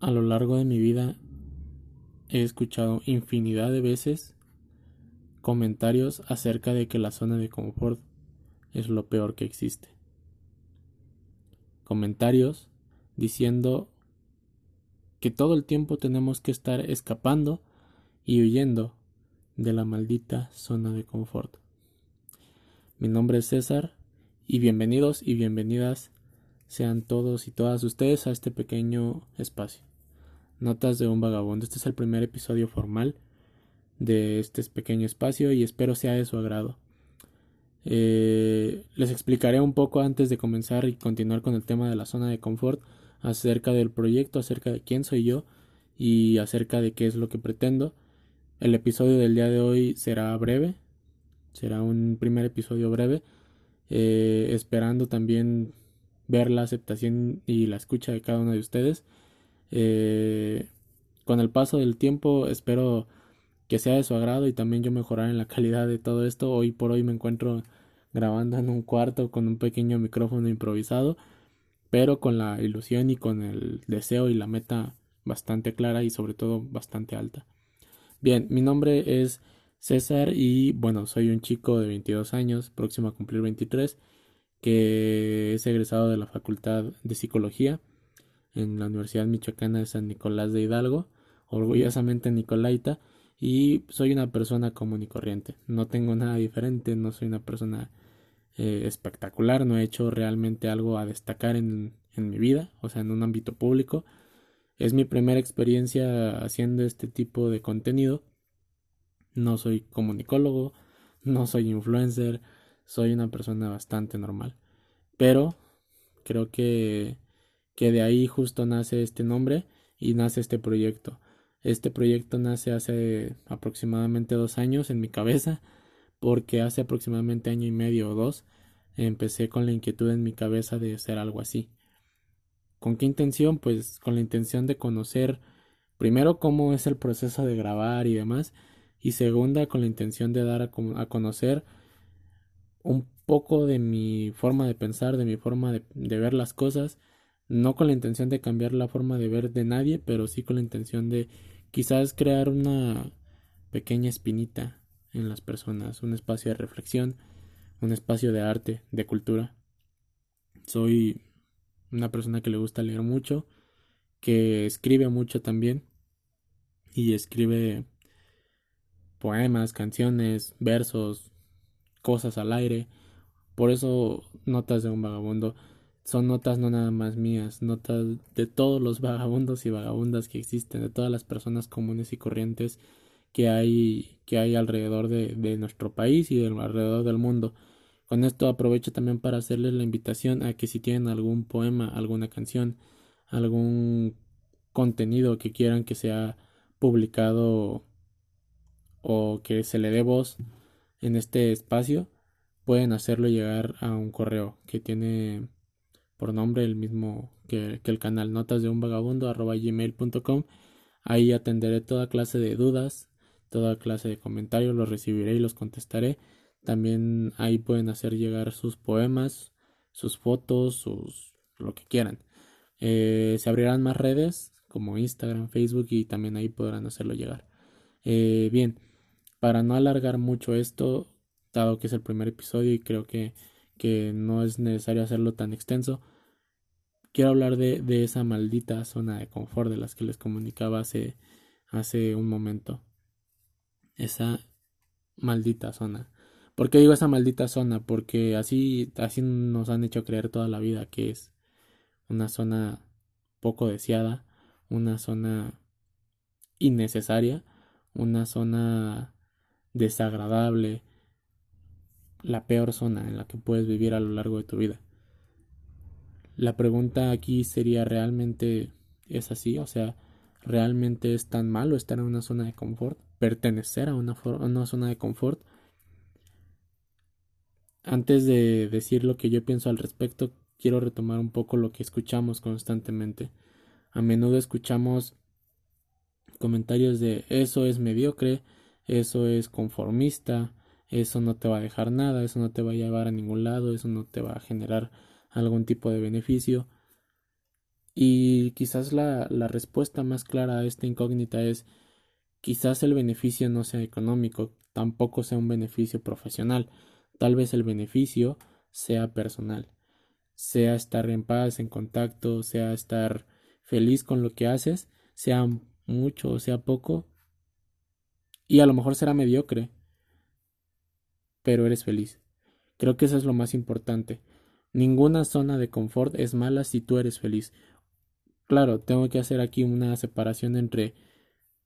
A lo largo de mi vida he escuchado infinidad de veces comentarios acerca de que la zona de confort es lo peor que existe. Comentarios diciendo que todo el tiempo tenemos que estar escapando y huyendo de la maldita zona de confort. Mi nombre es César y bienvenidos y bienvenidas sean todos y todas ustedes a este pequeño espacio. Notas de un vagabundo. Este es el primer episodio formal de este pequeño espacio y espero sea de su agrado. Eh, les explicaré un poco antes de comenzar y continuar con el tema de la zona de confort acerca del proyecto, acerca de quién soy yo y acerca de qué es lo que pretendo. El episodio del día de hoy será breve, será un primer episodio breve, eh, esperando también ver la aceptación y la escucha de cada uno de ustedes. Eh, con el paso del tiempo espero que sea de su agrado y también yo mejorar en la calidad de todo esto. Hoy por hoy me encuentro grabando en un cuarto con un pequeño micrófono improvisado, pero con la ilusión y con el deseo y la meta bastante clara y sobre todo bastante alta. Bien, mi nombre es César y bueno, soy un chico de 22 años, próximo a cumplir 23 que es egresado de la Facultad de Psicología en la Universidad Michoacana de San Nicolás de Hidalgo, orgullosamente Nicolaita, y soy una persona común y corriente. No tengo nada diferente, no soy una persona eh, espectacular, no he hecho realmente algo a destacar en, en mi vida, o sea, en un ámbito público. Es mi primera experiencia haciendo este tipo de contenido. No soy comunicólogo, no soy influencer, soy una persona bastante normal. Pero creo que, que de ahí justo nace este nombre y nace este proyecto. Este proyecto nace hace aproximadamente dos años en mi cabeza, porque hace aproximadamente año y medio o dos empecé con la inquietud en mi cabeza de hacer algo así. ¿Con qué intención? Pues con la intención de conocer primero cómo es el proceso de grabar y demás, y segunda con la intención de dar a, a conocer un poco de mi forma de pensar, de mi forma de, ver las cosas, no con la intención de cambiar la forma de ver de nadie, pero sí con la intención de quizás crear una pequeña espinita en las personas, un espacio de reflexión, un espacio de arte, de cultura. Soy una persona que le gusta leer mucho, que escribe mucho también y escribe poemas, canciones, versos, cosas al aire. Por eso notas de un vagabundo son notas no nada más mías, notas de todos los vagabundos y vagabundas que existen, de todas las personas comunes y corrientes que hay, que hay alrededor de, nuestro país y alrededor del mundo. Con esto aprovecho también para hacerles la invitación a que si tienen algún poema, alguna canción, algún contenido que quieran que sea publicado o que se le dé voz en este espacio, pueden hacerlo llegar a un correo que tiene por nombre el mismo que, el canal notas de un vagabundo arroba gmail.com ahí atenderé toda clase de dudas toda clase de comentarios los recibiré y los contestaré. También ahí pueden hacer llegar sus poemas sus fotos sus lo que quieran. Eh, se abrirán más redes como Instagram Facebook y también ahí podrán hacerlo llegar. Eh, bien para no alargar mucho esto, dado que es el primer episodio y creo que, que no es necesario hacerlo tan extenso, quiero hablar de, de, esa maldita zona de confort de las que les comunicaba hace, hace un momento. Esa maldita zona. ¿Por qué digo esa maldita zona? Porque así, así nos han hecho creer toda la vida que es una zona poco deseada, una zona innecesaria, una zona desagradable, la peor zona en la que puedes vivir a lo largo de tu vida. La pregunta aquí sería realmente es así, o sea, realmente es tan malo estar en una zona de confort, pertenecer a una, una zona de confort. Antes de decir lo que yo pienso al respecto, quiero retomar un poco lo que escuchamos constantemente. A menudo escuchamos comentarios de eso es mediocre, eso es conformista, eso no te va a dejar nada, eso no te va a llevar a ningún lado, eso no te va a generar algún tipo de beneficio. Y quizás la, la respuesta más clara a esta incógnita es quizás el beneficio no sea económico, tampoco sea un beneficio profesional, tal vez el beneficio sea personal, sea estar en paz, en contacto, sea estar feliz con lo que haces, sea mucho o sea poco, y a lo mejor será mediocre, pero eres feliz. Creo que eso es lo más importante. Ninguna zona de confort es mala si tú eres feliz. Claro, tengo que hacer aquí una separación entre,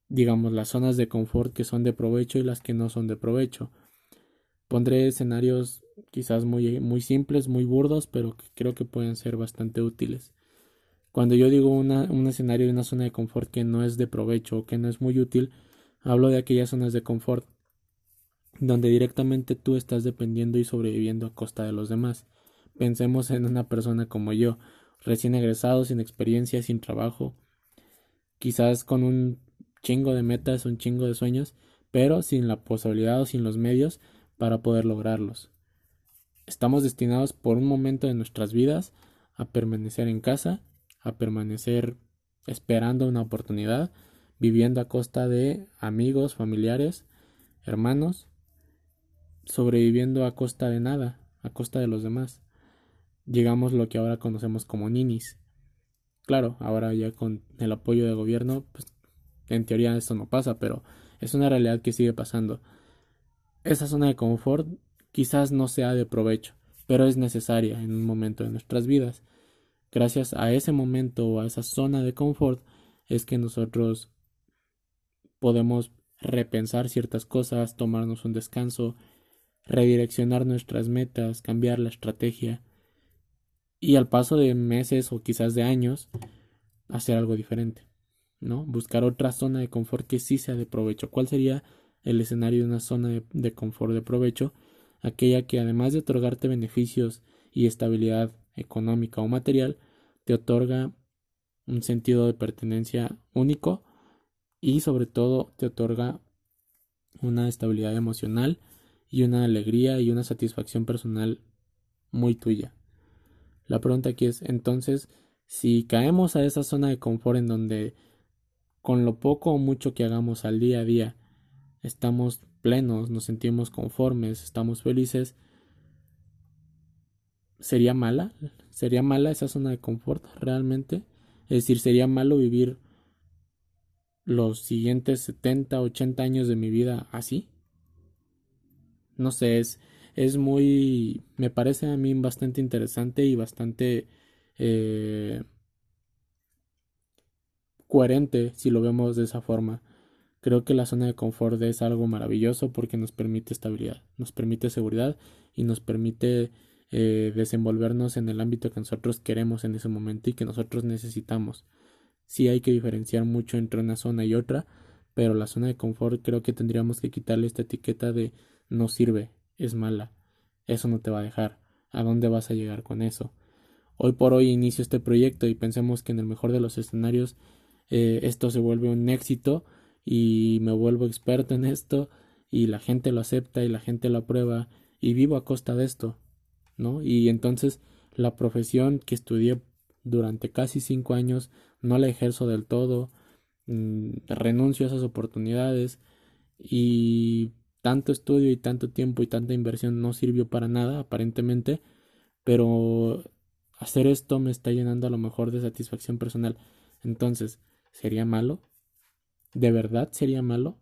digamos, las zonas de confort que son de provecho y las que no son de provecho. Pondré escenarios quizás muy, muy simples, muy burdos, pero que creo que pueden ser bastante útiles. Cuando yo digo un escenario de una zona de confort que no es de provecho o que no es muy útil, hablo de aquellas zonas de confort donde directamente tú estás dependiendo y sobreviviendo a costa de los demás. Pensemos en una persona como yo, recién egresado, sin experiencia, sin trabajo, quizás con un chingo de metas, un chingo de sueños, pero sin la posibilidad o sin los medios para poder lograrlos. Estamos destinados por un momento de nuestras vidas a permanecer en casa, a permanecer esperando una oportunidad, viviendo a costa de amigos, familiares, hermanos, sobreviviendo a costa de nada, a costa de los demás. Llegamos lo que ahora conocemos como ninis. Claro, ahora ya con el apoyo del gobierno, pues en teoría esto no pasa, pero es una realidad que sigue pasando. Esa zona de confort quizás no sea de provecho, pero es necesaria en un momento de nuestras vidas. Gracias a ese momento o a esa zona de confort es que nosotros podemos repensar ciertas cosas, tomarnos un descanso, redireccionar nuestras metas, cambiar la estrategia y al paso de meses o quizás de años hacer algo diferente, ¿no? Buscar otra zona de confort que sí sea de provecho. ¿Cuál sería el escenario de una zona de, de confort de provecho? Aquella que además de otorgarte beneficios y estabilidad económica o material, te otorga un sentido de pertenencia único y sobre todo te otorga una estabilidad emocional y una alegría y una satisfacción personal muy tuya. La pregunta aquí es entonces si caemos a esa zona de confort en donde con lo poco o mucho que hagamos al día a día estamos plenos, nos sentimos conformes, estamos felices, ¿sería mala? ¿Sería mala esa zona de confort realmente? Es decir, ¿sería malo vivir los siguientes 70, 80 años de mi vida así? No sé, es, es muy, me parece a mí bastante interesante y bastante eh, coherente si lo vemos de esa forma. Creo que la zona de confort es algo maravilloso porque nos permite estabilidad, nos permite seguridad y nos permite eh, desenvolvernos en el ámbito que nosotros queremos en ese momento y que nosotros necesitamos. Sí hay que diferenciar mucho entre una zona y otra, pero la zona de confort creo que tendríamos que quitarle esta etiqueta de no sirve, es mala, eso no te va a dejar, ¿a dónde vas a llegar con eso? Hoy por hoy inicio este proyecto y pensemos que en el mejor de los escenarios eh, esto se vuelve un éxito y me vuelvo experto en esto y la gente lo acepta y la gente lo aprueba y vivo a costa de esto, ¿no? Y entonces la profesión que estudié durante casi cinco años no la ejerzo del todo, mm, renuncio a esas oportunidades y tanto estudio y tanto tiempo y tanta inversión no sirvió para nada, aparentemente, pero hacer esto me está llenando a lo mejor de satisfacción personal. Entonces, ¿sería malo? ¿De verdad sería malo?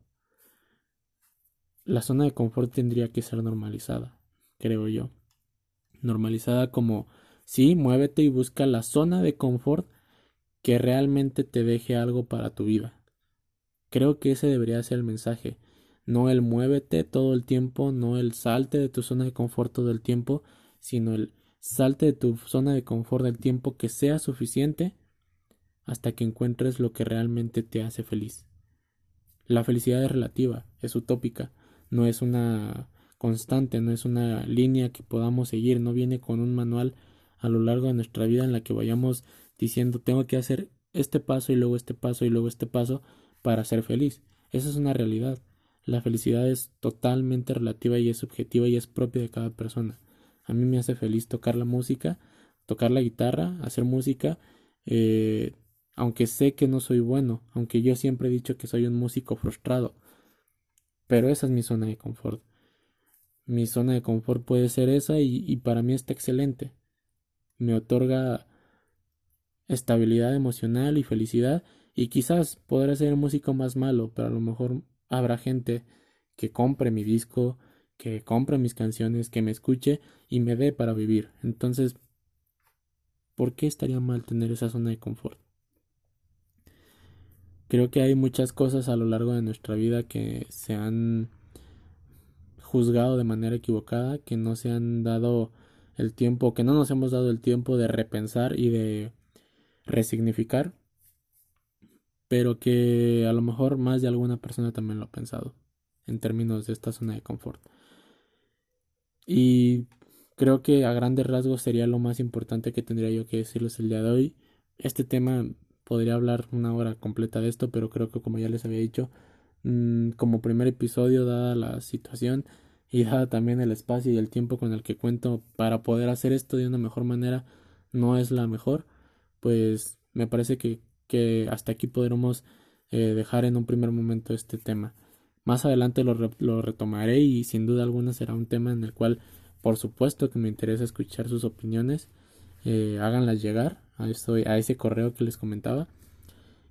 La zona de confort tendría que ser normalizada, creo yo. Normalizada como, sí, muévete y busca la zona de confort que realmente te deje algo para tu vida. Creo que ese debería ser el mensaje no el muévete todo el tiempo, no el salte de tu zona de confort todo el tiempo, sino el salte de tu zona de confort del tiempo que sea suficiente hasta que encuentres lo que realmente te hace feliz. La felicidad es relativa, es utópica, no es una constante, no es una línea que podamos seguir, no viene con un manual a lo largo de nuestra vida en la que vayamos diciendo tengo que hacer este paso y luego este paso y luego este paso para ser feliz. Esa es una realidad. La felicidad es totalmente relativa y es subjetiva y es propia de cada persona. A mí me hace feliz tocar la música, tocar la guitarra, hacer música eh, aunque sé que no soy bueno, aunque yo siempre he dicho que soy un músico frustrado, pero esa es mi zona de confort. Mi zona de confort puede ser esa y, y para mí está excelente. Me otorga estabilidad emocional y felicidad y quizás podré ser músico más malo, pero a lo mejor habrá gente que compre mi disco, que compre mis canciones, que me escuche y me dé para vivir. Entonces, ¿por qué estaría mal tener esa zona de confort? Creo que hay muchas cosas a lo largo de nuestra vida que se han juzgado de manera equivocada, que no se han dado el tiempo, que no nos hemos dado el tiempo de repensar y de resignificar, pero que a lo mejor más de alguna persona también lo ha pensado en términos de esta zona de confort. Y creo que a grandes rasgos sería lo más importante que tendría yo que decirles el día de hoy. Este tema podría hablar una hora completa de esto, pero creo que como ya les había dicho, mm, como primer episodio, dada la situación y dada también el espacio y el tiempo con el que cuento para poder hacer esto de una mejor manera, no es la mejor, pues me parece que, que hasta aquí podremos eh, dejar en un primer momento este tema. Más adelante lo, retomaré y sin duda alguna será un tema en el cual por supuesto que me interesa escuchar sus opiniones. Eh, háganlas llegar a, a ese correo que les comentaba.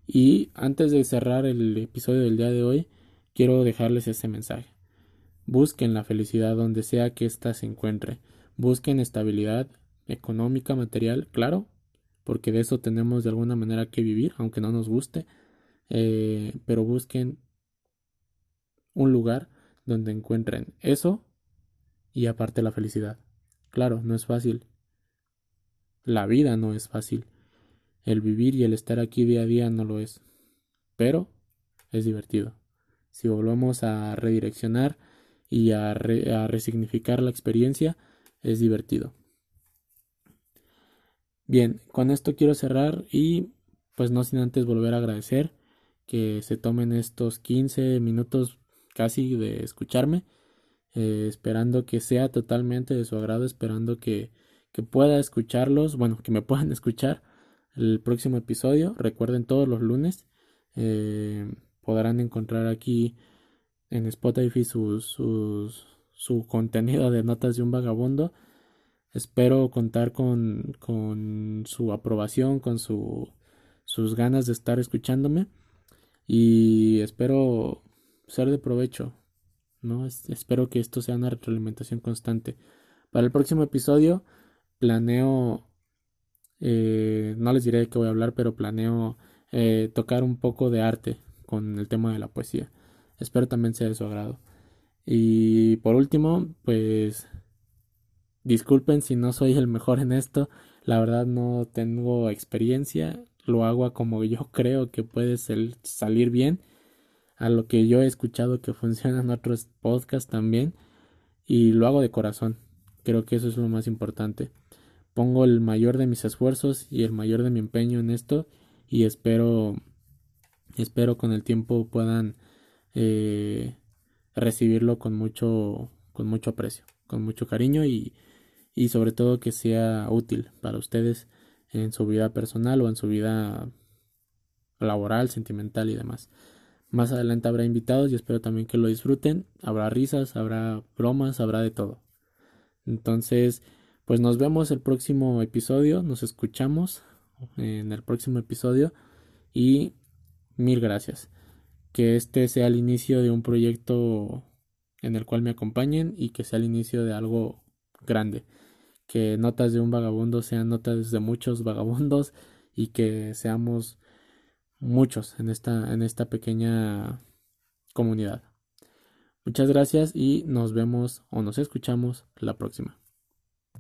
Y antes de cerrar el episodio del día de hoy, quiero dejarles ese mensaje. Busquen la felicidad donde sea que ésta se encuentre. Busquen estabilidad económica, material, claro, porque de eso tenemos de alguna manera que vivir, aunque no nos guste. Eh, pero busquen un lugar donde encuentren eso y aparte la felicidad. Claro, no es fácil. La vida no es fácil. El vivir y el estar aquí día a día no lo es. Pero es divertido. Si volvemos a redireccionar y a, a resignificar la experiencia, es divertido. Bien, con esto quiero cerrar y pues no sin antes volver a agradecer que se tomen estos 15 minutos casi de escucharme, eh, esperando que sea totalmente de su agrado, esperando que, que pueda escucharlos, bueno, que me puedan escuchar el próximo episodio. Recuerden todos los lunes eh, podrán encontrar aquí en Spotify sus, su contenido de notas de un vagabundo. Espero contar con, con su aprobación, con su, sus ganas de estar escuchándome y espero ser de provecho. ¿no? espero que esto sea una retroalimentación constante. Para el próximo episodio planeo, eh, no les diré de qué voy a hablar, pero planeo eh, tocar un poco de arte con el tema de la poesía. Espero también sea de su agrado. Y por último, pues disculpen si no soy el mejor en esto. La verdad no tengo experiencia. Lo hago como yo creo que puede salir bien a lo que yo he escuchado que funcionan otros podcasts también y lo hago de corazón. Creo que eso es lo más importante. Pongo el mayor de mis esfuerzos y el mayor de mi empeño en esto y espero espero con el tiempo puedan eh, recibirlo con mucho con mucho aprecio, con mucho cariño y, y sobre todo que sea útil para ustedes en su vida personal o en su vida laboral, sentimental y demás. Más adelante habrá invitados y espero también que lo disfruten. Habrá risas, habrá bromas, habrá de todo. Entonces, pues nos vemos el próximo episodio, nos escuchamos en el próximo episodio y mil gracias. Que este sea el inicio de un proyecto en el cual me acompañen y que sea el inicio de algo grande. Que notas de un vagabundo sean notas de muchos vagabundos y que seamos muchos en esta, en esta pequeña comunidad. Muchas gracias y nos vemos o nos escuchamos la próxima.